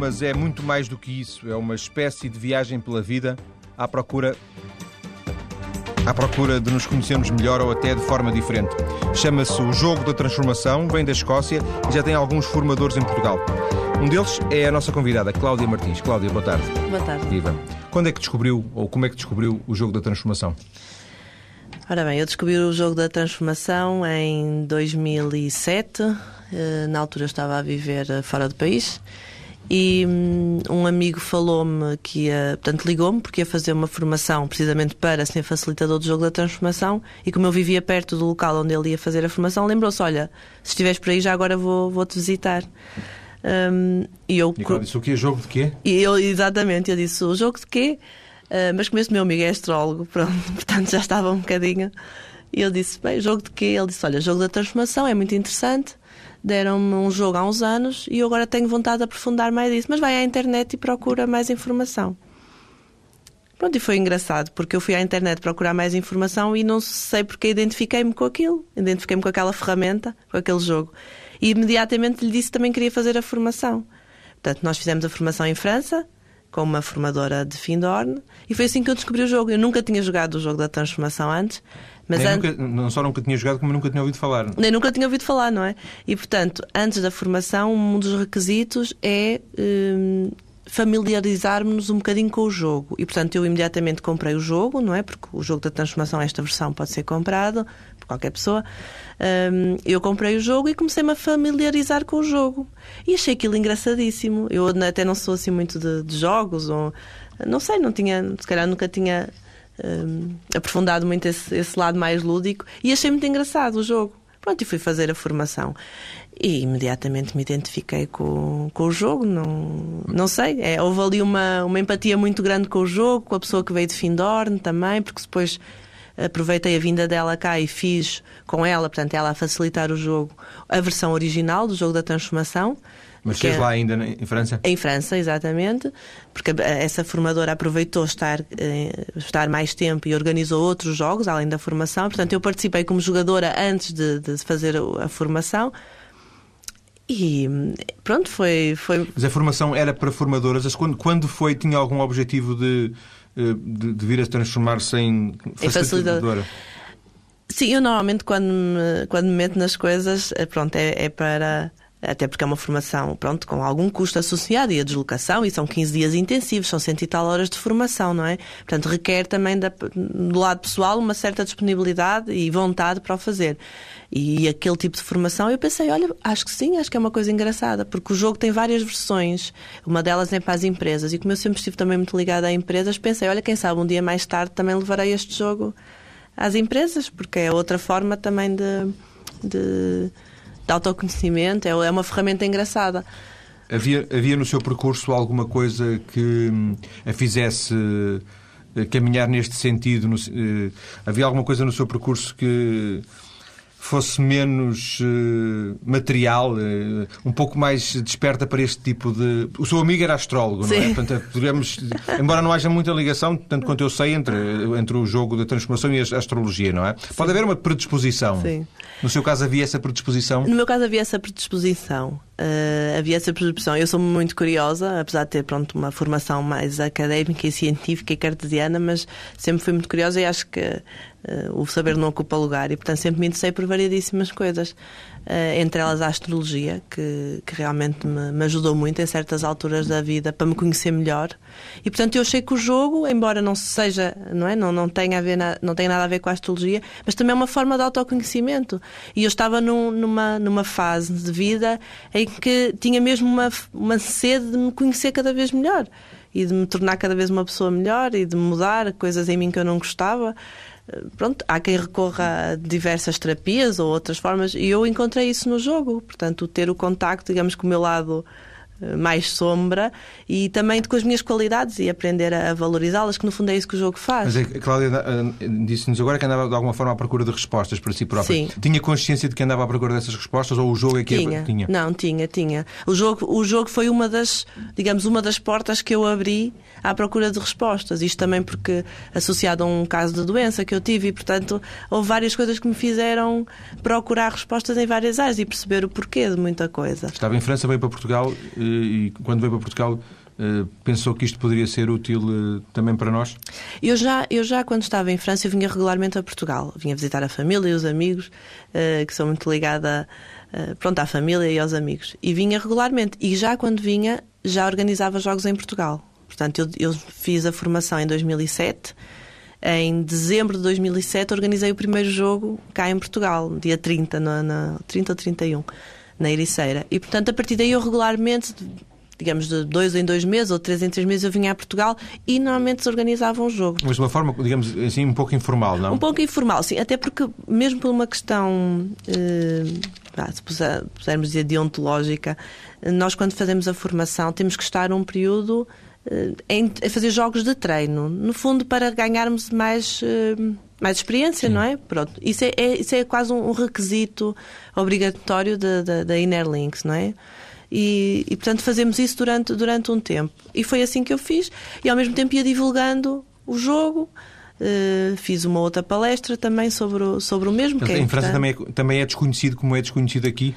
mas é muito mais do que isso. É uma espécie de viagem pela vida à procura à procura de nos conhecermos melhor ou até de forma diferente. Chama-se o Jogo da Transformação, vem da Escócia e já tem alguns formadores em Portugal. Um deles é a nossa convidada, Cláudia Martins. Cláudia, boa tarde. Boa tarde. Viva. Quando é que descobriu, ou como é que descobriu o Jogo da Transformação? Ora bem, eu descobri o Jogo da Transformação em 2007. Eh, na altura eu estava a viver eh, fora do país e hum, um amigo falou-me que ia, portanto, ligou-me porque ia fazer uma formação precisamente para ser facilitador do jogo da transformação e como eu vivia perto do local onde ele ia fazer a formação, lembrou-se: olha, se estiveres por aí já agora vou, vou-te visitar. Um, e eu e disse o quê? Jogo de quê? E eu, exatamente, eu disse: o jogo de quê? Uh, mas como esse meu amigo é astrólogo, pronto, portanto já estava um bocadinho. E eu disse: bem, jogo de quê? Ele disse: olha, jogo da transformação é muito interessante deram-me um jogo há uns anos e eu agora tenho vontade de aprofundar mais isso. Mas vai à internet e procura mais informação. Pronto, e foi engraçado, porque eu fui à internet procurar mais informação e não sei porque identifiquei-me com aquilo. Identifiquei-me com aquela ferramenta, com aquele jogo. E imediatamente lhe disse que também queria fazer a formação. Portanto, nós fizemos a formação em França, com uma formadora de Findorn, e foi assim que eu descobri o jogo. Eu nunca tinha jogado o jogo da transformação antes, mas an... nunca, não só nunca tinha jogado, como nunca tinha ouvido falar. Nem nunca tinha ouvido falar, não é? E, portanto, antes da formação, um dos requisitos é hum, familiarizarmos-nos um bocadinho com o jogo. E, portanto, eu imediatamente comprei o jogo, não é? Porque o jogo da transformação, esta versão, pode ser comprado por qualquer pessoa. Hum, eu comprei o jogo e comecei-me a familiarizar com o jogo. E achei aquilo engraçadíssimo. Eu até não sou assim muito de, de jogos, ou não sei, não tinha, se calhar nunca tinha um, aprofundado muito esse, esse lado mais lúdico e achei muito engraçado o jogo. Pronto, e fui fazer a formação. E imediatamente me identifiquei com, com o jogo. Não, não sei, é, houve ali uma, uma empatia muito grande com o jogo, com a pessoa que veio de Findorn também, porque depois aproveitei a vinda dela cá e fiz com ela, portanto, ela a facilitar o jogo, a versão original do jogo da transformação. Mas fez lá ainda em França? Em França, exatamente, porque essa formadora aproveitou estar, eh, estar mais tempo e organizou outros jogos, além da formação. Portanto, eu participei como jogadora antes de, de fazer a formação. E pronto, foi, foi. Mas a formação era para formadoras? Quando, quando foi? Tinha algum objetivo de, de, de vir a transformar-se em facilitadora? Sim, eu normalmente quando me, quando me meto nas coisas, eh, pronto, é, é para até porque é uma formação, pronto, com algum custo associado e a deslocação, e são 15 dias intensivos, são cento e tal horas de formação, não é? Portanto, requer também da, do lado pessoal uma certa disponibilidade e vontade para o fazer. E aquele tipo de formação, eu pensei, olha, acho que sim, acho que é uma coisa engraçada, porque o jogo tem várias versões, uma delas é para as empresas, e como eu sempre estive também muito ligada a empresas, pensei, olha, quem sabe um dia mais tarde também levarei este jogo às empresas, porque é outra forma também de, de de autoconhecimento, é, é uma ferramenta engraçada. Havia, havia no seu percurso alguma coisa que hum, a fizesse eh, caminhar neste sentido? No, uh, havia alguma coisa no seu percurso que fosse menos uh, material, uh, um pouco mais desperta para este tipo de. O seu amigo era astrólogo, Sim. não é? Portanto, podemos, embora não haja muita ligação, tanto quanto eu sei, entre, entre o jogo da transformação e a astrologia, não é? Sim. Pode haver uma predisposição. Sim. No seu caso havia essa predisposição? No meu caso havia essa predisposição. Uh, havia essa predisposição. Eu sou muito curiosa, apesar de ter pronto, uma formação mais académica e científica e cartesiana, mas sempre fui muito curiosa e acho que Uh, o saber não ocupa lugar e, portanto, sempre me interessei por variedíssimas coisas. Uh, entre elas a astrologia, que, que realmente me, me, ajudou muito em certas alturas da vida para me conhecer melhor. E, portanto, eu achei que o jogo, embora não seja, não é? Não, não, tenha, a ver na, não tenha nada a ver com a astrologia, mas também é uma forma de autoconhecimento. E eu estava num, numa, numa fase de vida em que tinha mesmo uma, uma sede de me conhecer cada vez melhor e de me tornar cada vez uma pessoa melhor e de mudar coisas em mim que eu não gostava pronto, há quem recorra a diversas terapias ou outras formas, e eu encontrei isso no jogo. Portanto, ter o contacto, digamos, com o meu lado mais sombra e também com as minhas qualidades e aprender a valorizá-las, que no fundo é isso que o jogo faz. Mas a Cláudia eh, disse-nos agora que andava de alguma forma à procura de respostas para si própria. Sim. Tinha consciência de que andava à procura dessas respostas ou o jogo é que tinha. tinha? Não, tinha, tinha. O jogo, o jogo foi uma das, digamos, uma das portas que eu abri à procura de respostas. Isto também porque associado a um caso de doença que eu tive e, portanto, houve várias coisas que me fizeram procurar respostas em várias áreas e perceber o porquê de muita coisa. Estava em França, veio para Portugal e quando veio para Portugal eh, pensou que isto poderia ser útil eh, também para nós? Eu já, eu já quando estava em França, vinha regularmente a Portugal. Vinha visitar a família e os amigos, que sou muito ligada pronto, à família e aos amigos. E vinha regularmente. E já quando vinha, já organizava jogos em Portugal. Portanto, eu, eu fiz a formação em 2007. Em dezembro de 2007 organizei o primeiro jogo cá em Portugal, dia 30, na, na 30 ou 31, na Ericeira. E, portanto, a partir daí eu regularmente digamos, de dois em dois meses ou três em três meses eu vinha a Portugal e normalmente se organizava um jogo. Mas de uma forma, digamos assim, um pouco informal, não? Um pouco informal, sim. Até porque, mesmo por uma questão, eh, se pusermos dizer, deontológica, nós quando fazemos a formação temos que estar um período a fazer jogos de treino. No fundo, para ganharmos mais... Eh, mais experiência, Sim. não é? Pronto. Isso é, é, isso é quase um, requisito obrigatório da, da, da Inner Links, não é? E, e, portanto fazemos isso durante, durante um tempo. E foi assim que eu fiz, e ao mesmo tempo ia divulgando o jogo. Uh, fiz uma outra palestra também sobre o, sobre o mesmo. que é em França também é, também é desconhecido como é desconhecido aqui?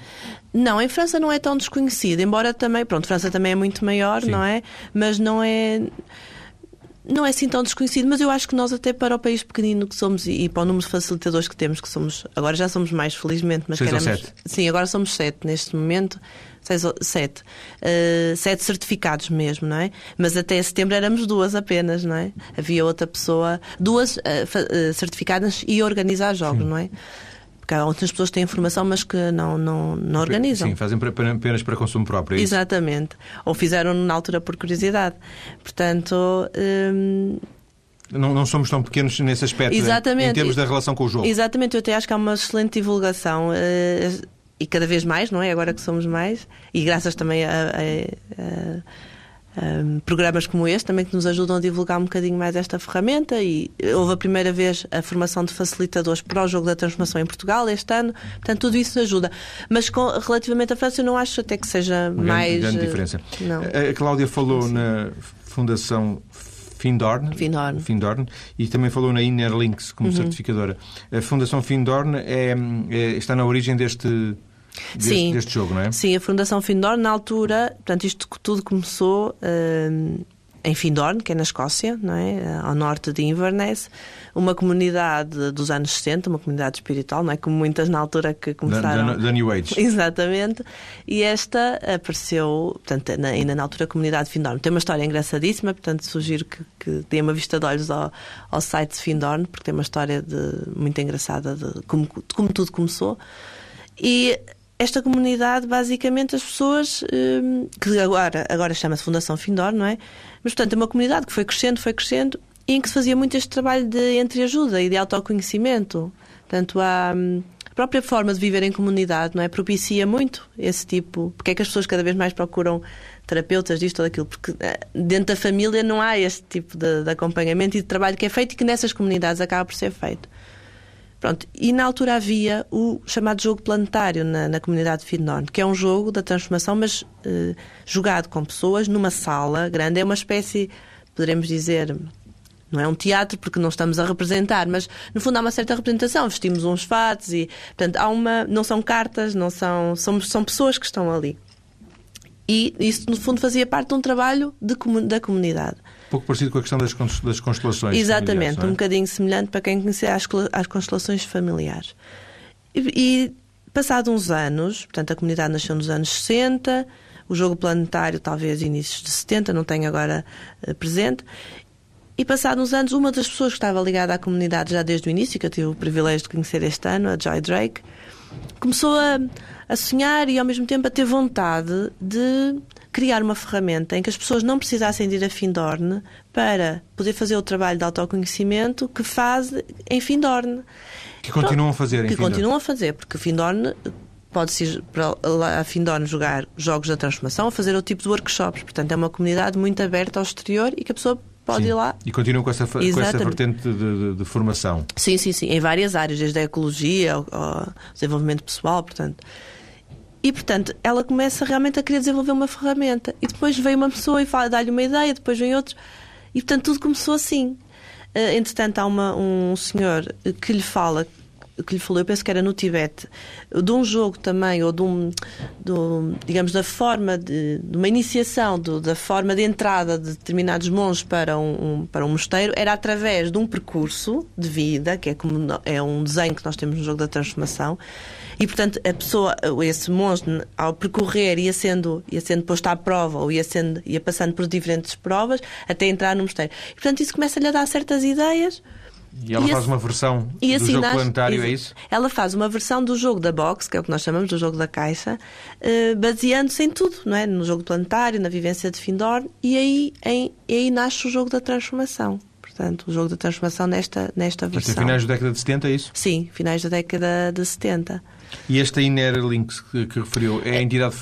Não, em França não é tão desconhecido, embora também, pronto, França também é muito maior, Sim. não é? Mas não é não é assim tão desconhecido, mas eu acho que nós, até para o país pequenino que somos e, para o número de facilitadores que temos, que somos, agora já somos mais, felizmente, mas seis queremos, ou sete. Sim, agora somos sete neste momento, seis, sete. Uh, sete certificados mesmo, não é? Mas até setembro éramos duas apenas, não é? Havia outra pessoa, duas uh, certificadas e organizar jogos, Sim. não é? Porque há outras pessoas que têm informação, mas que não, não, não organizam. Sim, fazem apenas para consumo próprio. É Exatamente. Ou fizeram na altura por curiosidade. Portanto. Hum... Não, não, somos tão pequenos nesse aspecto, Exatamente. em termos da relação com o jogo. Exatamente, eu até acho que há uma excelente divulgação. Uh, e cada vez mais, não é? Agora que somos mais, e graças também a, a, a um, programas como este também que nos ajudam a divulgar um bocadinho mais esta ferramenta e houve a primeira vez a formação de facilitadores para o jogo da transformação em Portugal este ano, portanto tudo isso ajuda. Mas com, relativamente à França eu não acho até que seja Uma mais... Grande, grande diferença. Não. A Cláudia falou Sim. na Fundação Findorn, Findorn. Findorn. e também falou na Innerlinks como uhum. certificadora. A Fundação Findorn é, é, está na origem deste deste, Sim. deste jogo, não é? Sim, a Fundação Findorn, na altura, portanto, isto tudo começou uh, em Findorn, que é na Escócia, não é? Eh, ao norte de Inverness, uma comunidade dos anos 60, uma comunidade espiritual, não é? Como muitas na altura que começaram. Da, New Age. Exatamente. E esta apareceu, portanto, ainda na altura a comunidade de Findorn. Tem uma história engraçadíssima, portanto, sugiro que, que dê uma vista de olhos ao, ao site de Findorn, porque tem uma história de, muito engraçada de como, de como tudo começou. E esta comunidade, basicamente, as pessoas, hum, que agora, agora chama-se Fundação Findor, não é? Mas, portanto, é uma comunidade que foi crescendo, foi crescendo, e em que se fazia muito este trabalho de entreajuda e de autoconhecimento. Portanto, hum, a própria forma de viver em comunidade, não é? Propicia muito esse tipo. Porque é que as pessoas cada vez mais procuram terapeutas disto ou daquilo? Porque eh, dentro da família não há este tipo de, de acompanhamento e de trabalho que é feito e que nessas comunidades acaba por ser feito. Pronto, e na altura havia o chamado jogo planetário na, na comunidade de Findorn, que é um jogo da transformação, mas eh, jogado com pessoas numa sala grande. É uma espécie, poderemos dizer, não é um teatro porque não estamos a representar, mas no fundo há uma certa representação. Vestimos uns fatos e, portanto, há uma. Não são cartas, não são. São, são pessoas que estão ali. E isso, no fundo, fazia parte de um trabalho de, da comunidade pouco parecido com a questão das, das constelações. Exatamente, é? um bocadinho semelhante para quem conhecer as, as constelações familiares. E, e passado uns anos, portanto a comunidade nasceu nos anos 60, o jogo planetário talvez inícios de 70, não tenho agora uh, presente, e passados uns anos, uma das pessoas que estava ligada à comunidade já desde o início, que eu tive o privilégio de conhecer este ano, a Joy Drake, começou a, a sonhar e ao mesmo tempo a ter vontade de criar uma ferramenta em que as pessoas não precisassem de ir a Findorn para poder fazer o trabalho de autoconhecimento que faz em Findorn. Que continuam a fazer em Que continuam a fazer, porque Findorn pode-se ir para a Findorn jogar jogos da transformação, fazer outro tipo de workshops. Portanto, é uma comunidade muito aberta ao exterior e que a pessoa pode sim. ir lá. E continuam com essa, com essa vertente de, de, de, formação. Sim, sim, sim, em várias áreas, desde a ecologia ao, ao desenvolvimento pessoal, portanto. E, portanto, ela começa realmente a querer desenvolver uma ferramenta. E depois vem uma pessoa e dá-lhe uma ideia, depois vem outro. E, portanto, tudo começou assim. Uh, entretanto, há uma, um senhor que lhe fala que lhe falou, eu penso que era no Tibete, de um jogo também, ou de um, digamos, da forma de, de uma iniciação, da forma de entrada de determinados monges para um, um, para um mosteiro, era através de um percurso de vida, que é, como, é um desenho que nós temos no jogo da transformação, e, portanto, a pessoa, esse monge, ao percorrer, ia sendo, ia sendo posto à prova, ou ia, sendo, ia passando por diferentes provas, até entrar no mosteiro. E, portanto, isso começa-lhe a dar certas ideias e ela e faz uma versão do assim, jogo planetário, é isso? Ela faz uma versão do jogo da box, que é o que nós chamamos do jogo da caixa, eh, baseando-se em tudo, não é? No jogo planetário, na vivência de Findor, e aí, em, e aí nasce o jogo da transformação. Portanto, o jogo da transformação nesta, nesta versão. Mas é finais da década de 70, é isso? Sim, finais da década de 70. E esta Inner Links que, que referiu é a entidade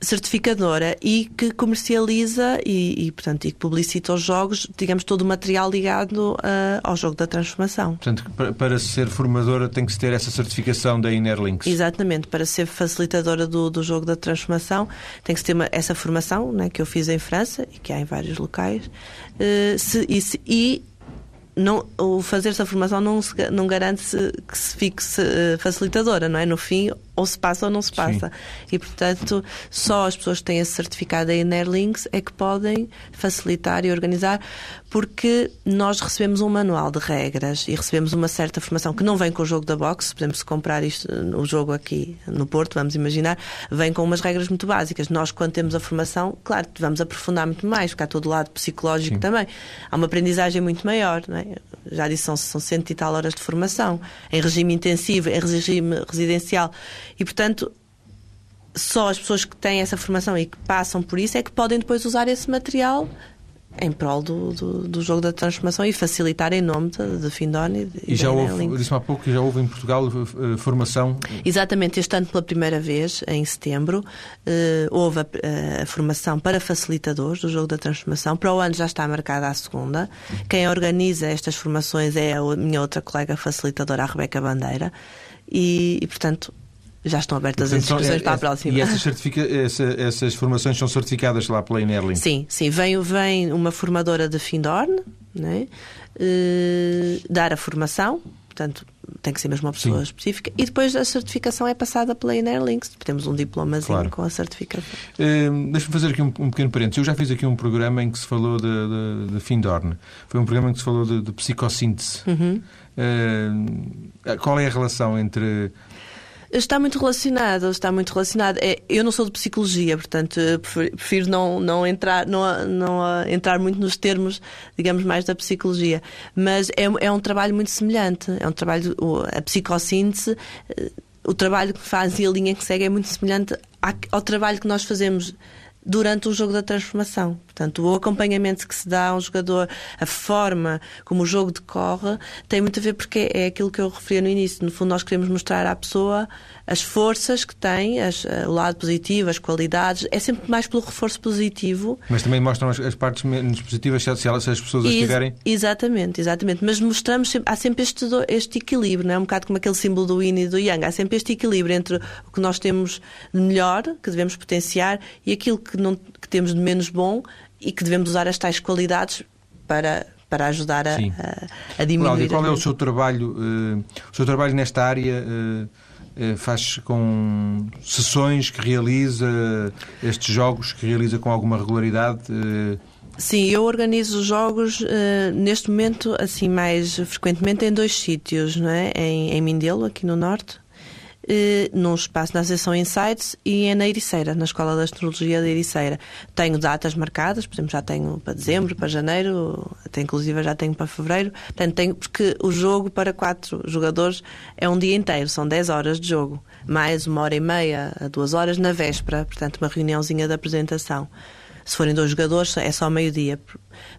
certificadora e que comercializa e, e, portanto, e que publicita os jogos, digamos, todo o material ligado uh, ao jogo da transformação. Portanto, para, para, ser formadora tem que se ter essa certificação da Innerlinks. Exatamente, para ser facilitadora do, do jogo da transformação tem que se ter uma, essa formação né, que eu fiz em França e que há em vários locais uh, se, e, se, e não, o fazer essa formação não, se, não garante -se que se fique uh, facilitadora, não é? No fim, ou se passa ou não se passa. Sim. E, portanto, só as pessoas que têm esse certificado em Airlinks é que podem facilitar e organizar, porque nós recebemos um manual de regras e recebemos uma certa formação que não vem com o jogo da box. Por exemplo, se comprar isto, o jogo aqui no Porto, vamos imaginar, vem com umas regras muito básicas. Nós, quando temos a formação, claro, vamos aprofundar muito mais, porque há todo o lado psicológico Sim. também. Há uma aprendizagem muito maior, não é? Já disse, são, são cento e tal horas de formação, em regime intensivo, em regime residencial. E, portanto, só as pessoas que têm essa formação e que passam por isso é que podem depois usar esse material em prol do, do, do jogo da transformação e facilitar em nome de, de Findoni. E, e já houve, disse há pouco que já houve em Portugal uh, formação? Exatamente, este ano pela primeira vez, em setembro, uh, houve a, a, formação para facilitadores do jogo da transformação. Para o ano já está marcada a segunda. Quem organiza estas formações é a minha outra colega facilitadora, a Rebeca Bandeira. E, e portanto, já estão abertas as inscrições é, para a próxima. E essas, certifica, essa, essas formações são certificadas lá pela Inerlin? Sim, sim. Vem, vem uma formadora de Findorn né? Uh, dar a formação, portanto, tem que ser mesmo uma pessoa Sim. específica, e depois a certificação é passada pela Inerlinks. Temos um diplomazinho claro. com a certificação. Uh, Deixa-me fazer aqui um, um, pequeno parênteses. Eu já fiz aqui um programa em que se falou de, de, de Findorn. Foi um programa em que se falou de, de psicossíntese. Uhum. Uh, qual é a relação entre Está muito relacionado, está muito relacionado. É, eu não sou de psicologia, portanto prefiro não, não, entrar, não, não entrar muito nos termos, digamos, mais da psicologia. Mas é, é um trabalho muito semelhante. É um trabalho, a psicossíntese, eh, o trabalho que faz e a linha que segue é muito semelhante ao trabalho que nós fazemos durante o jogo da transformação. Portanto, o acompanhamento que se dá a um jogador, a forma como o jogo decorre, tem muito a ver porque é aquilo que eu referi no início. No fundo, nós queremos mostrar à pessoa as forças que tem, as, eh, o lado positivo, as qualidades. É sempre mais pelo reforço positivo. Mas também mostram as, as partes menos positivas se, elas, se as pessoas as tiverem. Exatamente, exatamente. Mas mostramos sempre, há sempre este, este equilíbrio, não é? Um bocado como aquele símbolo do yin e do yang. Há sempre este equilíbrio entre o que nós temos de melhor, que devemos potenciar, e aquilo que, não, que temos de menos bom e que devemos usar as tais qualidades para para ajudar a, a, a diminuir. Cláudia, qual é o seu trabalho, uh, o seu trabalho nesta área? Uh, eh, faz com sessões que realiza, estes jogos que realiza com alguma regularidade? Sim, eu organizo jogos uh, neste momento, assim, mais frequentemente em dois sítios, não é? Em, em Mindelo, aqui no Norte, eh, num espaço na Associação Insights e é na Ericeira, na Escola de Astrologia da Ericeira. Tenho datas marcadas, por exemplo, já tenho para dezembro, para janeiro, até inclusive já tenho para fevereiro. Portanto, tenho, porque o jogo para quatro jogadores é um dia inteiro, são 10 horas de jogo, mais uma hora e meia a duas horas na véspera, portanto, uma reuniãozinha de apresentação. Se forem dois jogadores, é só meio-dia.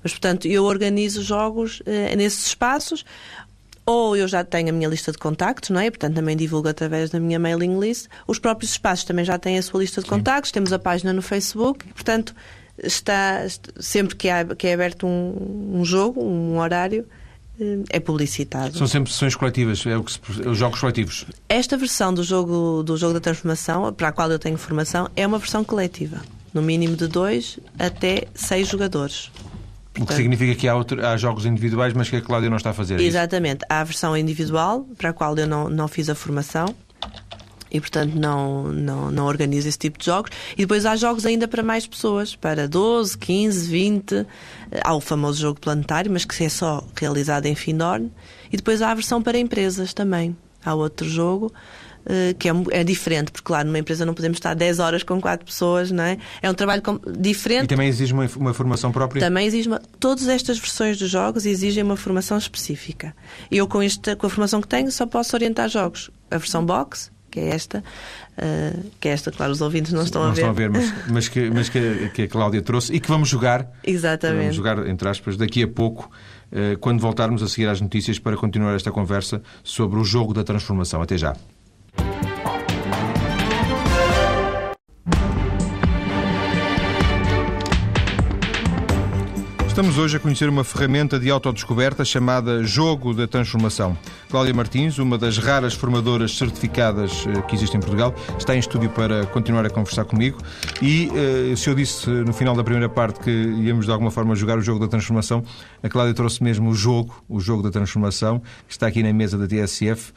Mas, portanto, eu organizo jogos eh, nesses espaços ou eu já tenho a minha lista de contactos, não é? Portanto, também divulgo através da minha mailing list. Os próprios espaços também já têm a sua lista de Sim. contactos, temos a página no Facebook, portanto, está sempre que é, que é aberto um, um jogo, um horário, eh, é publicitado. São sempre sessões coletivas, é o que se, os jogos coletivos. Esta versão do jogo, do jogo da transformação, para a qual eu tenho formação, é uma versão coletiva. No mínimo de dois até seis jogadores. O que significa que há, outro, há, jogos individuais, mas que a Cláudia não está a fazer. É Exatamente. Há a versão individual, para a qual eu não, não fiz a formação e, portanto, não, não, não organizo esse tipo de jogos. E depois há jogos ainda para mais pessoas, para 12, 15, 20. Há o famoso jogo planetário, mas que é só realizado em Findorn. E depois há a versão para empresas também. Há outro jogo que é, é, diferente, porque, claro, numa empresa não podemos estar 10 horas com 4 pessoas, não é? É um trabalho diferente. E também exige uma, uma formação própria? Também exige. Uma, todas estas versões dos jogos exigem uma formação específica. Eu, com, esta, com a formação que tenho, só posso orientar jogos. A versão box, que é esta, uh, que é esta, claro, os ouvintes não estão não a ver. Não estão a ver, mas, mas, que, mas que, que, a Cláudia trouxe e que vamos jogar. Exatamente. Vamos jogar, entre aspas, daqui a pouco, uh, quando voltarmos a seguir às notícias para continuar esta conversa sobre o jogo da transformação. Até já. Thank you. Estamos hoje a conhecer uma ferramenta de autodescoberta chamada Jogo da Transformação. Cláudia Martins, uma das raras formadoras certificadas eh, que existe em Portugal, está em estúdio para continuar a conversar comigo. E eh, se eu disse no final da primeira parte que íamos de alguma forma jogar o Jogo da Transformação, a Cláudia trouxe mesmo o jogo, o Jogo da Transformação, que está aqui na mesa da TSF.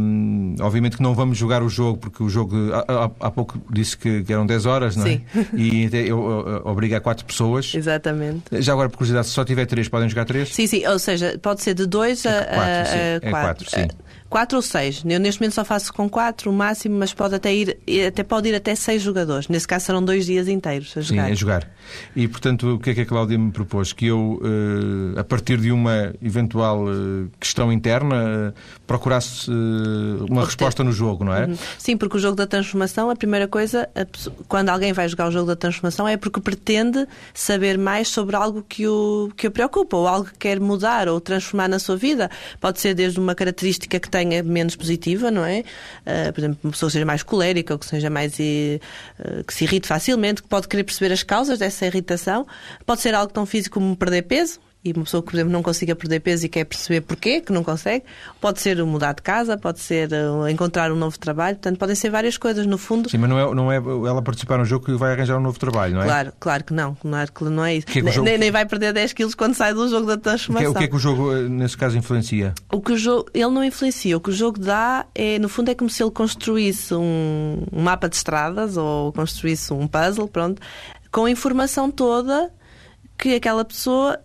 Um, obviamente que não vamos jogar o jogo, porque o jogo, há, há pouco disse que, eram 10 horas, não é? Sim. E eu, obriga a 4 pessoas. Exatamente. Já agora, por curiosidade, se só tiver três, podem jogar três? Sim, sim. Ou seja, pode ser de dois a, é quatro, a, sim. É quatro, sim. Quatro ou seis. Eu neste momento só faço com quatro, o máximo, mas pode até ir, até pode ir até seis jogadores. Nesse caso serão dois dias inteiros a jogar. Sim, a jogar. E portanto, o que é que a Cláudia me propôs? Que eu, eh, a partir de uma eventual eh, questão interna, procurasse eh, uma resposta no jogo, não é? Uhum. Sim, porque o jogo da transformação, a primeira coisa, quando alguém vai jogar o jogo da transformação, é porque pretende saber mais sobre algo que o, que o preocupa, ou algo que quer mudar ou transformar na sua vida. Pode ser desde uma característica que tenha menos positiva, não é? Uh, por exemplo, uma pessoa que seja mais colérica, ou que seja mais. Uh, que se irrite facilmente, que pode querer perceber as causas dessa irritação. Pode ser algo tão físico como perder peso, e uma pessoa que, por exemplo, não consiga perder peso e quer perceber porquê que não consegue, pode ser mudar de casa, pode ser uh, encontrar um novo trabalho, portanto, podem ser várias coisas, no fundo. Sim, mas não é, não é ela participar no jogo que vai arranjar um novo trabalho, não é? Claro, claro que não, não é, não é isso. Que é que jogo... nem, nem, vai perder 10 quilos quando sai do jogo da transformação. O que, é, o que é que o jogo, eh, nesse caso, influencia? O que o jogo, ele não influencia, o que o jogo dá é, no fundo, é como se ele construísse um, um mapa de estradas ou construísse um puzzle, pronto, com a informação toda que aquela pessoa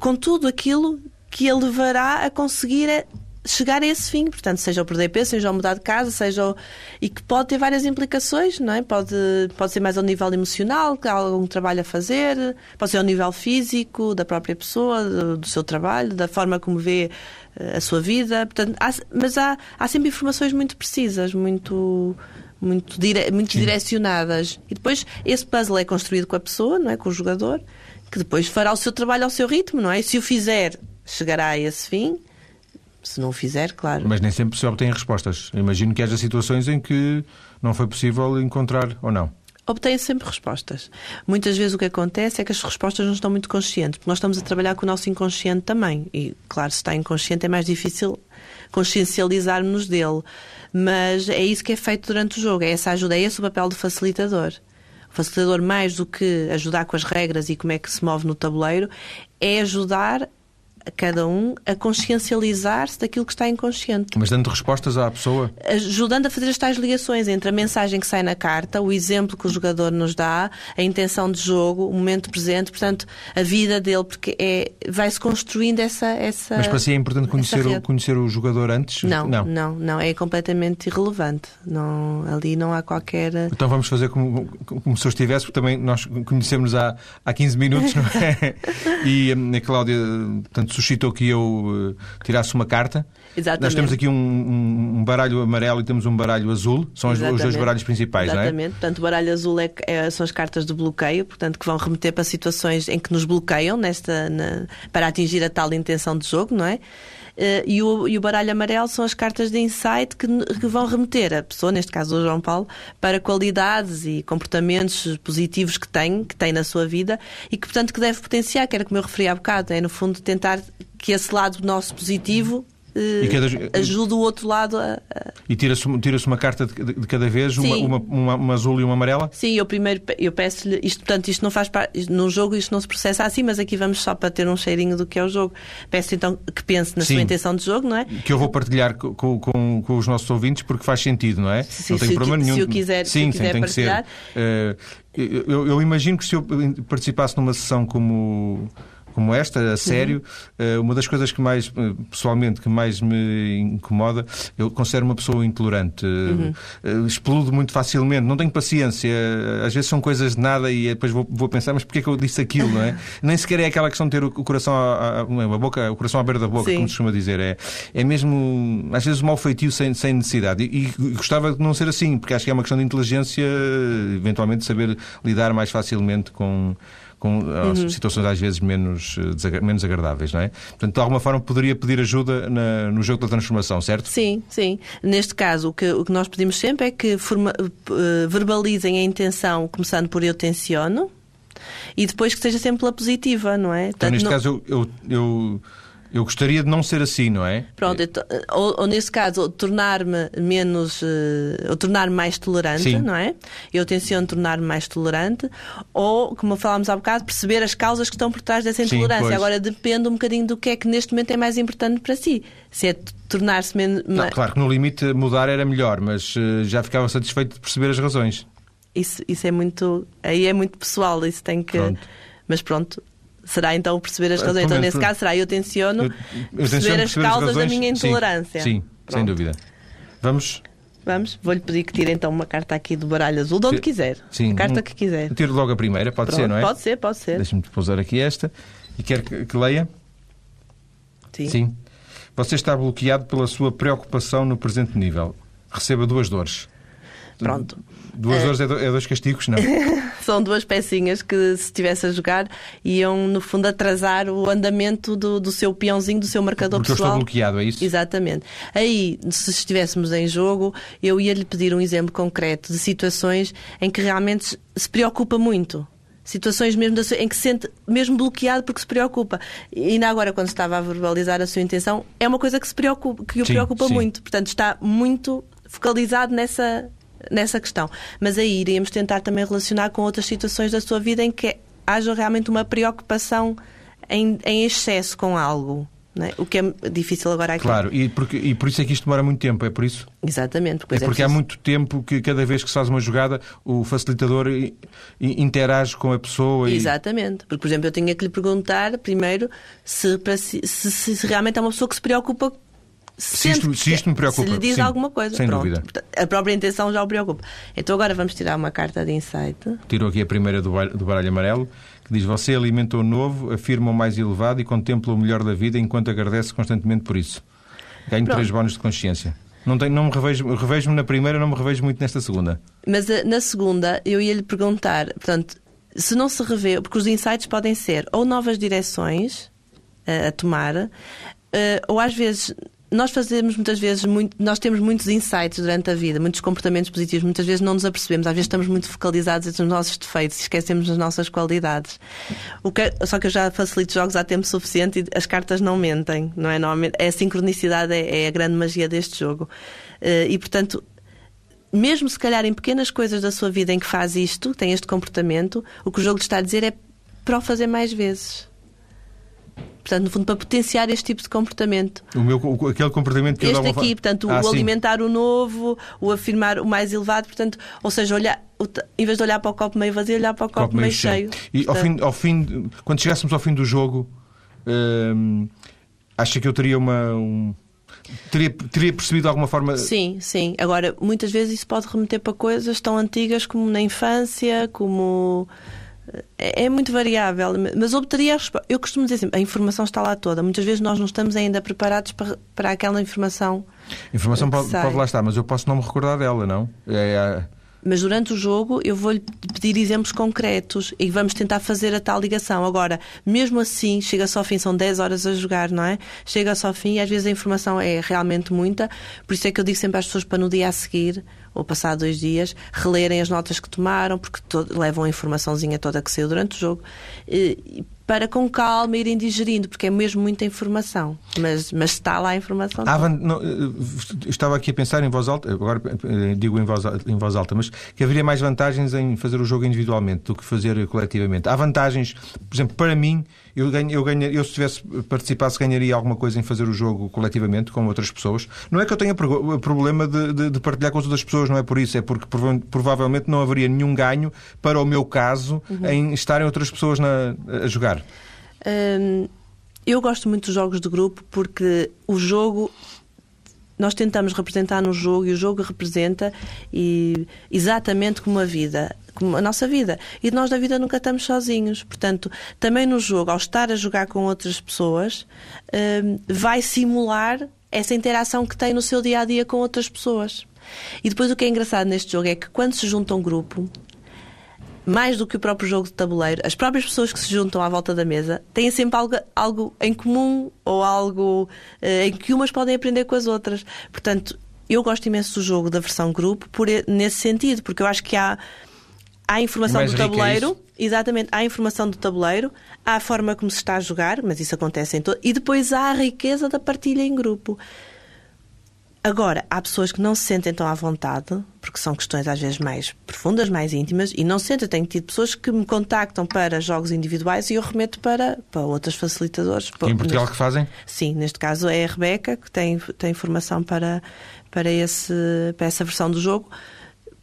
com tudo aquilo que a levará a conseguir chegar a esse fim, portanto, seja o perder peso, seja o mudar de casa, seja o... e que pode ter várias implicações, não é? Pode, pode ser mais ao nível emocional, que há algum trabalho a fazer, pode ser ao nível físico da própria pessoa, do, do seu trabalho, da forma como vê uh, a sua vida, portanto, há, mas há, há sempre informações muito precisas, muito muito, dire, muito direcionadas. E depois esse puzzle é construído com a pessoa, não é? Com o jogador que depois fará o seu trabalho ao seu ritmo, não é? Se o fizer, chegará a esse fim. Se não o fizer, claro. Mas nem sempre se obtém respostas. Imagino que haja situações em que não foi possível encontrar ou não. Obtém sempre respostas. Muitas vezes o que acontece é que as respostas não estão muito conscientes, porque nós estamos a trabalhar com o nosso inconsciente também. E, claro, se está inconsciente é mais difícil consciencializar-nos dele. Mas é isso que é feito durante o jogo. É essa ajuda, é esse o papel do facilitador facilitador, mais do que ajudar com as regras e como é que se move no tabuleiro, é ajudar cada um a consciencializar-se daquilo que está inconsciente. Mas dando respostas à pessoa? Ajudando a fazer as tais ligações entre a mensagem que sai na carta, o exemplo que o jogador nos dá, a intenção de jogo, o momento presente, portanto, a vida dele, porque é, vai-se construindo essa, essa. Mas para si é importante conhecer, o, conhecer o jogador antes? Não, não, não, não, é completamente irrelevante. Não, ali não há qualquer. Então vamos fazer como, como se eu estivesse, porque também nós conhecemos há, há 15 minutos, não é? E hum, a Cláudia, portanto, suscitou que eu uh, tirasse uma carta. Exatamente. Nós temos aqui um, um, um, baralho amarelo e temos um baralho azul. São os, os dois baralhos principais, Exatamente. não é? Portanto, o baralho azul é, é, são as cartas de bloqueio, portanto, que vão remeter para situações em que nos bloqueiam nesta, na, para atingir a tal intenção de jogo, não é? Uh, e, o, e o baralho amarelo são as cartas de insight que, que, vão remeter a pessoa, neste caso o João Paulo, para qualidades e comportamentos positivos que tem, que tem na sua vida e que, portanto, que deve potenciar, que era como eu referi há bocado, é no fundo tentar que esse lado nosso positivo cada- ajuda o outro lado a. a- E tira-se tira uma carta de, de- cada vez, uma, uma, uma, uma azul e uma amarela? Sim, eu primeiro eu peço-lhe isto, portanto, isto não faz parte no jogo, isto não se processa assim, mas aqui vamos só para ter um cheirinho do que é o jogo. Peço então que pense na Sim. sua intenção de jogo, não é? Que eu vou partilhar co- com, com, com os nossos ouvintes porque faz sentido, não é? Sim, não tenho se o problema qui- nenhum. se o quiser- se sim, o quiser tem que ser. partilhar. Eh, eu, eu imagino que se eu participasse numa sessão como como esta, a sério, eh, uma das coisas que mais, eh, pessoalmente, que mais me incomoda, eu considero uma pessoa intolerante. eh, eh, Explodo muito facilmente, não tenho paciência. Às vezes são coisas de nada e depois vou, vou pensar, mas porquê é que eu disse aquilo, não é? Nem sequer é aquela questão de ter o o coração à, à- a boca, o coração à beira da boca, Sim. como se costuma dizer. É, é mesmo, às vezes, um mau feitio sem, sem necessidade. E, e gostava de não ser assim, porque acho que é uma questão de inteligência, eventualmente saber lidar mais facilmente com, com ah, situações às vezes menos, eh, menos agradáveis, não é? Portanto, de alguma forma poderia pedir ajuda na- no jogo da transformação, certo? Sim, sim. Neste caso, o que, o que nós pedimos sempre é que forma- eh, verbalizem a intenção, começando por eu tenciono, e depois que seja sempre pela positiva, não é? Então, Portanto, neste não- caso, eu, eu, eu, eu gostaria de não ser assim, não é? Pronto, então, ou, ou nesse caso, tornar-me menos, eh, ou tornar-me mais tolerante, Sim. não é? Eu tenciono tornar-me mais tolerante, ou, como falámos há bocado, perceber as causas que estão por trás dessa Sim, intolerância. pois. Agora depende um bocadinho do que é que neste momento é mais importante para si. Se é tornar-se menos. Não, claro que no limite mudar era melhor, mas eh, já ficava satisfeito de perceber as razões. Isso, isso é muito. Aí é muito pessoal, isso tem que. Pronto. Mas pronto. Será então perceber as Ah, razões. Então, nesse caso, será eu tenciono Eu- eu perceber tenciono as perceber as causas da minha Sim, intolerância. Sim, sem Pronto. dúvida. Vamos Vamos, vou-lhe pedir que tire então uma carta aqui do baralho azul, de onde Sim. quiser. Sim. A carta que quiser. Tiro logo a primeira, pode ser, Pronto, não é? Pode ser, pode ser. Deixa-me pousar aqui esta. E quer que, que leia? Sim. Você está bloqueado pela sua preocupação no presente nível. Receba duas dores. Pronto. Duas Eh, dores é, do- é dois castigos? Não. São duas pecinhas que, se estivesse a jogar, iam, no fundo, atrasar o andamento do, do seu peãozinho, do seu marcador Porque eu pessoal. estou bloqueado, é isso? Exatamente. Aí, se estivéssemos em jogo, eu ia-lhe pedir um exemplo concreto de situações em que realmente se preocupa muito. Situações mesmo sua- em que se sente mesmo bloqueado porque se preocupa. E ainda agora, quando estava a verbalizar a sua intenção, é uma coisa que, se preocupa, que o Sim, preocupa sim. muito. Portanto, está muito focalizado nessa, nessa questão. Mas aí iríamos tentar também relacionar com outras situações da sua vida em que haja realmente uma preocupação em, em excesso com algo. é? O que é difícil agora aqui. Claro, e, porque, e por isso é que isto demora muito tempo, é por isso? Exatamente. É Pois porque há preciso- muito tempo que cada vez que se faz uma jogada o facilitador interage com a pessoa e Exatamente. Porque, por exemplo, eu tinha que lhe perguntar primeiro se, se- se realmente é uma pessoa que se preocupa. Se isto- se isto me preocupa, Se lhe diz sim, alguma coisa. sem Pronto. dúvida. A própria intenção já o preocupa. Então agora vamos tirar uma carta de insight. tirou aqui a primeira do baralho, do baralho amarelo, que diz: Você alimenta o novo, afirma o mais elevado e contempla o melhor da vida enquanto agradece constantemente por isso. Ganho Pronto. três bónus de consciência. Não, tenho, não me revejo, revejo-me na primeira, não me revejo muito nesta segunda. Mas eh, na segunda eu ia lhe perguntar, portanto, se não se revê, porque os insights podem ser ou novas direções eh, a tomar, eh, ou às vezes nós fazemos muitas vezes muito, nós temos muitos insights durante a vida, muitos comportamentos positivos, muitas vezes não nos apercebemos, às vezes estamos muito focalizados nos nossos defeitos e esquecemos das nossas qualidades. O que, só que eu já facilito jogos há tempo suficiente e as cartas não mentem, não é? Normalmente, é a sincronicidade é, é a grande magia deste jogo. Eh, e portanto, mesmo se calhar em pequenas coisas da sua vida em que faz isto, tem este comportamento, o que o jogo está a dizer é para o fazer mais vezes. Portanto, no fundo, para potenciar este tipo de comportamento. O meu, aquele comportamento que eu Este aqui, portanto, Ah, o sim. alimentar o novo, o afirmar o mais elevado, portanto, ou seja, olhar, em vez de olhar para o copo meio vazio, olhar para o copo, meio cheio. E ao fim, ao fim, quando chegássemos ao fim do jogo, hum, acha que eu teria uma. um- teria, teria percebido de alguma forma. Sim, sim. Agora, muitas vezes isso pode remeter para coisas tão antigas como na infância, como. É é muito variável, mas obteria a resposta. Eu costumo dizer sempre, a informação está lá toda. Muitas vezes nós não estamos ainda preparados para, para aquela informação. Informação pode, pode lá estar, mas eu posso não me recordar dela, não? É, é, Mas durante o jogo eu vou-lhe pedir exemplos concretos e vamos tentar fazer a tal ligação. Agora, mesmo assim, chega-se ao fim, são 10 horas a jogar, não é? Chega-se ao fim e às vezes a informação é realmente muita. Por isso é que eu digo sempre às pessoas para no dia a seguir, ou passar dois dias, relerem as notas que tomaram, porque levam a informaçãozinha toda que saiu durante o jogo. E para com calma irem digerindo, porque é mesmo muita informação. Mas, mas está lá a informação. não, eh, estava aqui a pensar em voz alta, agora eh, digo em voz, em voz alta, mas que haveria mais vantagens em fazer o jogo individualmente do que fazer coletivamente. Há vantagens, por exemplo, para mim, eu, ganho, eu, ganho, eu se tivesse participasse, ganharia alguma coisa em fazer o jogo coletivamente com outras pessoas. Não é que eu tenha problema de, de, de partilhar com as outras pessoas, não é por isso, é porque provavelmente não haveria nenhum ganho para o meu caso uhum. em estarem outras pessoas na, a jogar. Hum, eu gosto muito dos jogos de grupo porque o jogo nós tentamos representar no jogo e o jogo representa e, exatamente como a vida, como a nossa vida. E nós da vida nunca estamos sozinhos. Portanto, também no jogo, ao estar a jogar com outras pessoas, hum, vai simular essa interação que tem no seu dia a dia com outras pessoas. E depois o que é engraçado neste jogo é que quando se junta um grupo, mais do que o próprio jogo de tabuleiro, as próprias pessoas que se juntam à volta da mesa têm sempre algo, algo em comum ou algo uh, em que umas podem aprender com as outras. Portanto, eu gosto imenso do jogo da versão grupo por, nesse sentido, porque eu acho que há, há a informação do tabuleiro. Exatamente, há a informação do tabuleiro, há a forma como se está a jogar, mas isso acontece em todo. E depois há a riqueza da partilha em grupo. Agora, há pessoas que não se sentem tão à vontade, porque são questões às vezes mais profundas, mais íntimas, e não se sentem. Tenho tido pessoas que me contactam para jogos individuais e eu remeto para, para outros facilitadores. Em Portugal neste, que fazem? Sim, neste caso é a Rebeca, que tem, tem formação para, para, esse, para essa versão do jogo,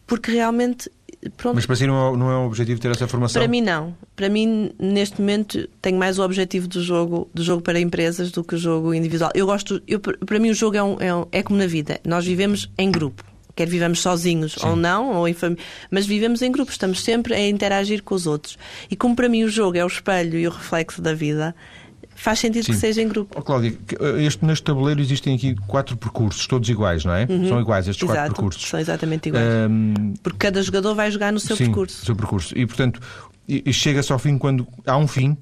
porque realmente Pronto. Mas para si não é, não é um objetivo ter essa formação? Para mim não. Para mim, neste momento, tenho mais o objetivo do jogo, do jogo para empresas do que o jogo individual. Eu gosto, eu, para mim o jogo é, um, é, um, é como na vida. Nós vivemos em grupo. Quer vivamos sozinhos Sim. ou não, ou em família, mas vivemos em grupo, estamos sempre a interagir com os outros. E como para mim o jogo é o espelho e o reflexo da vida, faz sentido Sim. que seja em grupo. Oh, Cláudia, eh, este, neste tabuleiro existem aqui quatro percursos, todos iguais, não é? Uhum. São iguais estes Exato, quatro percursos. São exatamente iguais. Um... Porque cada jogador vai jogar no seu Sim, percurso. No seu percurso. E, portanto, chega-se ao fim quando há um fim.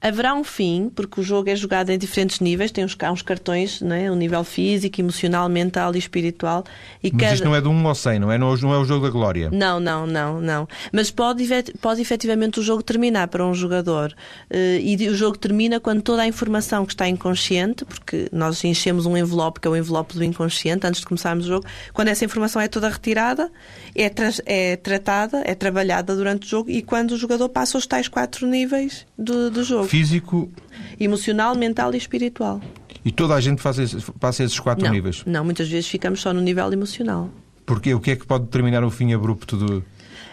Haverá um fim, porque o jogo é jogado em diferentes níveis, tem uns, uns cartões, não é? um nível físico, emocional, mental e espiritual. E Mas cada... isto não é de 1 ao 100, não é? Não é o jogo da glória. Não, não, não, não. Mas pode, pode efetivamente o jogo terminar para um jogador. Eh, e o jogo termina quando toda a informação que está inconsciente, porque nós enchemos um envelope, que é o envelope do inconsciente, antes de começarmos o jogo, quando essa informação é toda retirada, é, tra é tratada, é trabalhada durante o jogo e quando o jogador passa os tais quatro níveis do, do jogo físico, emocional, mental e espiritual. E toda a gente passa, passa esses quatro não, níveis? Não, muitas vezes ficamos só no nível emocional. Porque o que é que pode determinar o fim abrupto do.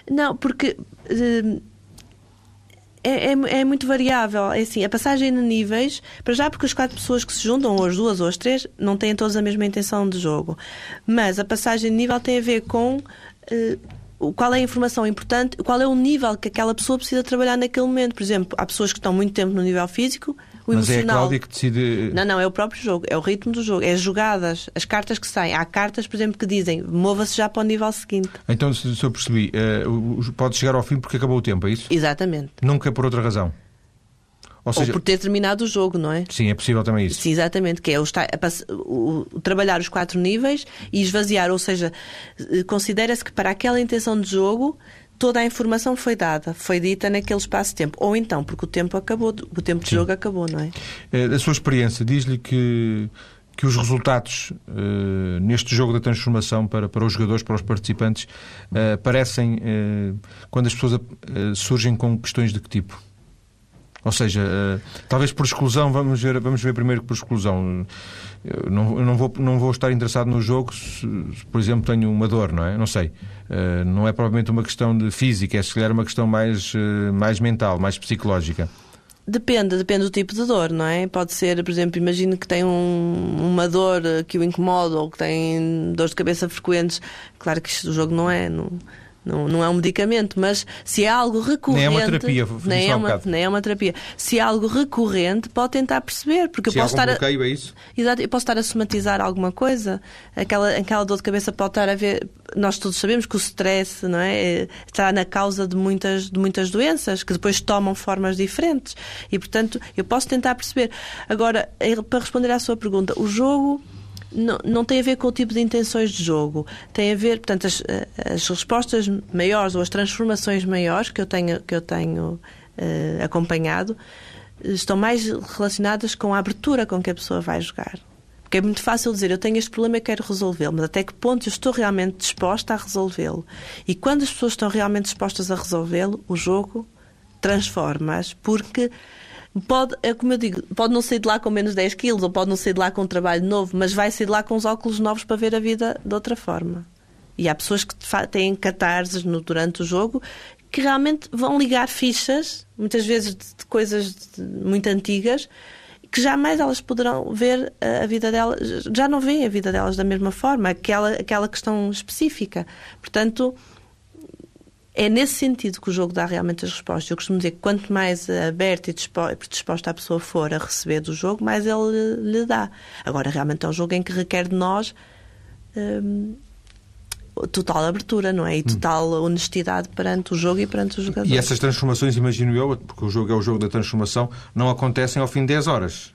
Não, porque. Uh, é, é, é, muito variável. É assim, a passagem de níveis, para já porque as quatro pessoas que se juntam, ou as duas ou as três, não têm todas a mesma intenção de jogo. Mas a passagem de nível tem a ver com uh, qual é a informação importante, qual é o nível que aquela pessoa precisa trabalhar naquele momento. Por exemplo, há pessoas que estão muito tempo no nível físico, o Mas emocional... é a Cláudia que decide... Não, não, é o próprio jogo, é o ritmo do jogo, é as jogadas, as cartas que saem. Há cartas, por exemplo, que dizem mova-se já para o nível seguinte. Então, se eu percebi, uh, pode chegar ao fim porque acabou o tempo, é isso? Exatamente. Nunca por outra razão? Ou, seja, Ou, por ter terminado o jogo, não é? Sim, é possível também isso. Sim, exatamente, que é o, o, o trabalhar os quatro níveis e esvaziar, ou seja, eh, considera-se que para aquela intenção de jogo toda a informação foi dada, foi dita naquele espaço de tempo. Ou então, porque o tempo acabou, o tempo de Sim. jogo acabou, não é? é a sua experiência diz-lhe que que os resultados uh, neste jogo da transformação para, para os jogadores, para os participantes, uh, parecem, uh, quando as pessoas surgem com questões de que tipo? Ou seja, uh, talvez por exclusão, vamos ver, vamos ver primeiro por exclusão. Eu não, eu não, vou, não vou estar interessado no jogo se, por exemplo, tenho uma dor, não é? Não sei. Uh, não é provavelmente uma questão de física, é se calhar uma questão mais, uh, mais mental, mais psicológica. Depende, depende do tipo de dor, não é? Pode ser, por exemplo, imagino que tem um, uma dor que o incomoda ou que tem dores de cabeça frequentes. Claro que isto do jogo não é. Não não, não é um medicamento, mas se é algo recorrente. Nem é uma terapia, nem é uma, um nem é uma terapia. Se é algo recorrente, pode tentar perceber. Porque se eu posso estar. Bloqueio, a, é isso? Exato, eu posso estar a somatizar alguma coisa. Aquela, aquela dor de cabeça pode estar a ver. Nós todos sabemos que o stress não é, é está na causa de muitas, de muitas doenças que depois tomam formas diferentes. E, portanto, eu posso tentar perceber. Agora, para responder à sua pergunta, o jogo não, não tem a ver com o tipo de intenções de jogo. Tem a ver, portanto, as, as respostas maiores ou as transformações maiores que eu tenho, que eu tenho uh, acompanhado, estão mais relacionadas com a abertura com que a pessoa vai jogar. Porque é muito fácil dizer, eu tenho este problema e quero resolvê-lo, mas até que ponto eu estou realmente disposta a resolvê-lo? E quando as pessoas estão realmente dispostas a resolvê-lo, o jogo transforma-as, porque pode, é como eu digo, pode não sair de lá com menos 10 quilos, ou pode não sair de lá com um trabalho novo, mas vai sair de lá com os óculos novos para ver a vida de outra forma. E há pessoas que têm catarses no, durante o jogo que realmente vão ligar fichas, muitas vezes de, de coisas de, muito antigas, que jamais elas poderão ver a vida delas, já não veem a vida delas da mesma forma, aquela, aquela questão específica. Portanto, é nesse sentido que o jogo dá realmente as respostas. Eu costumo dizer que quanto mais aberta e disposta a pessoa for a receber do jogo, mais ele lhe dá. Agora, realmente é um jogo em que requer de nós hum, total abertura, não é? E total honestidade perante o jogo e perante os jogadores. E essas transformações, imagino eu, porque o jogo é o jogo da transformação, não acontecem ao fim de 10 horas.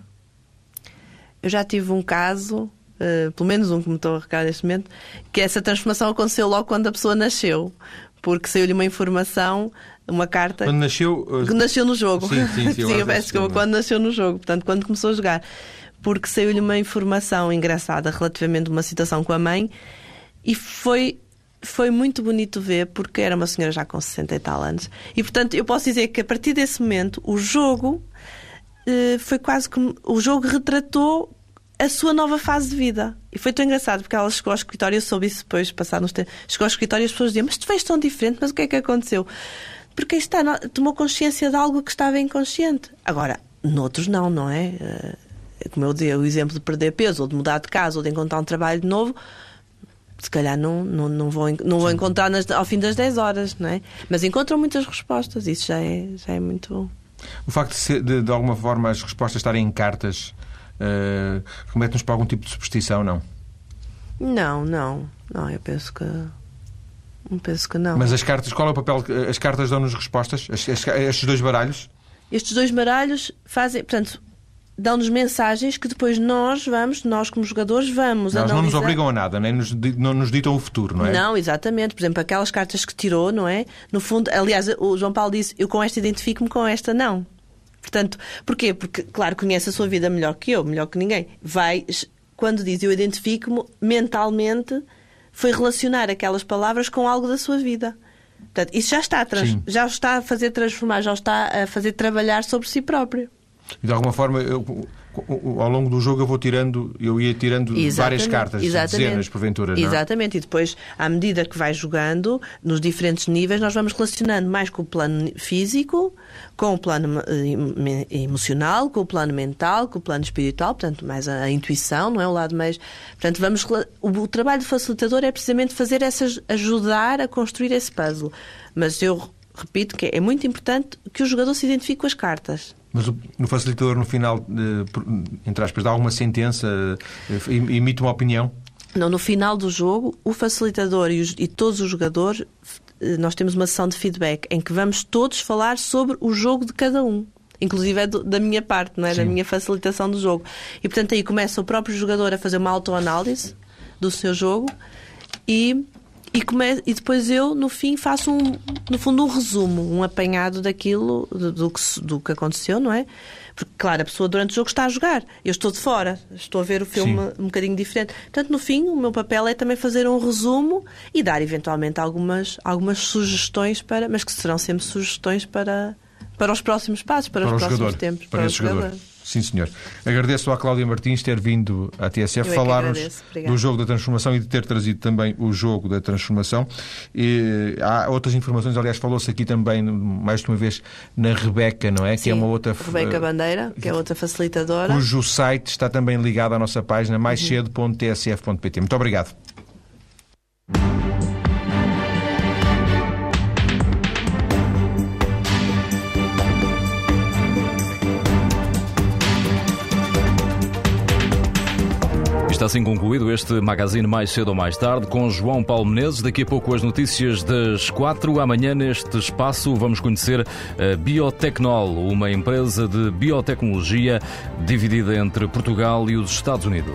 Eu já tive um caso, uh, pelo menos um que me estou a recordar neste momento, que essa transformação aconteceu logo quando a pessoa nasceu. Porque saiu-lhe uma informação, uma carta. Quando nasceu. Uh... Que nasceu no jogo. Sim, sim, sim. sim eu peço desculpa, quando nasceu no jogo. Portanto, quando começou a jogar. Porque saiu-lhe uma informação engraçada relativamente a uma situação com a mãe e foi foi muito bonito ver, porque era uma senhora já com 60 e tal anos. E, portanto, eu posso dizer que a partir desse momento, o jogo eh, foi quase como. O jogo retratou a sua nova fase de vida. E foi tão engraçado, porque ela chegou ao escritório, eu soube isso depois, passar nos tempos. Chegou ao escritório e as pessoas diziam: Mas tu vês tão diferente, mas o que é que aconteceu? Porque está, tomou consciência de algo que estava inconsciente. Agora, noutros não, não é? Eh, como eu dizia, o exemplo de perder peso, ou de mudar de casa, ou de encontrar um trabalho novo se calhar não, não, não, vou, não vou encontrar nas, ao fim das 10 horas, não é? Mas encontram muitas respostas, isso já é, já é muito bom. O facto de, de, de alguma forma, as respostas estarem em cartas uh, remete-nos para algum tipo de superstição, não? Não, não. Não, eu penso que. Penso que não. Mas as cartas, qual é o papel? As cartas dão-nos respostas? estes dois baralhos? Estes dois baralhos fazem. Portanto, dão-nos mensagens que depois nós vamos, nós como jogadores, vamos Nós analisar. não nos obrigam a nada, nem nos, não nos ditam o futuro, não é? Não, exatamente. Por exemplo, aquelas cartas que tirou, não é? No fundo, aliás, o João Paulo disse, eu com esta identifico-me, com esta não. Portanto, porquê? Porque, claro, conhece a sua vida melhor que eu, melhor que ninguém. Vai, quando diz eu identifico-me, mentalmente foi relacionar aquelas palavras com algo da sua vida. Portanto, isso já está, trans, já está a fazer transformar, já está a fazer trabalhar sobre si próprio. E de alguma forma, eu, ao longo do jogo eu vou tirando, eu ia tirando exatamente, várias cartas, dezenas porventura. Não? É? Exatamente, e depois, à medida que vai jogando, nos diferentes níveis, nós vamos relacionando mais com o plano físico, com o plano eh, emocional, com o plano mental, com o plano espiritual, portanto, mais a, a intuição, não é? O lado mais. Portanto, vamos. O, o trabalho do facilitador é precisamente fazer essas. ajudar a construir esse puzzle. Mas eu repito que é muito importante que o jogador se identifique com as cartas. Mas no facilitador, no final, entre aspas, dá alguma sentença, eh, emite uma opinião? Não, no final do jogo, o facilitador e, os, e, todos os jogadores, eh, nós temos uma sessão de feedback em que vamos todos falar sobre o jogo de cada um. Inclusive é do, da minha parte, não é? Sim. Da minha facilitação do jogo. E portanto aí começa o próprio jogador a fazer uma autoanálise do seu jogo e e, come... e depois eu, no fim, faço, um, no fundo, um resumo, um apanhado daquilo, do, do, que, do que aconteceu, não é? Porque, claro, a pessoa durante o jogo está a jogar. Eu estou de fora, estou a ver o filme Sim. um bocadinho diferente. Portanto, no fim, o meu papel é também fazer um resumo e dar, eventualmente, algumas, algumas sugestões, para, mas que serão sempre sugestões para, para os próximos passos, para, para os próximos jogador, tempos. Para, para o jogador. jogador. Sim, senhor. Agradeço à Cláudia Martins ter vindo à TSF falar-nos do jogo da transformação e de ter trazido também o jogo da transformação. E, há outras informações, aliás, falou-se aqui também, mais de uma vez, na Rebeca, não é? Sim, que é uma outra. Rebeca Bandeira, que é outra facilitadora. Cujo site está também ligado à nossa página maiscedo.tsf.pt. Muito obrigado. Está assim concluído este magazine mais cedo ou mais tarde com João Paulo Menezes. Daqui a pouco as notícias das quatro. Amanhã neste espaço vamos conhecer a Biotecnol, uma empresa de biotecnologia dividida entre Portugal e os Estados Unidos.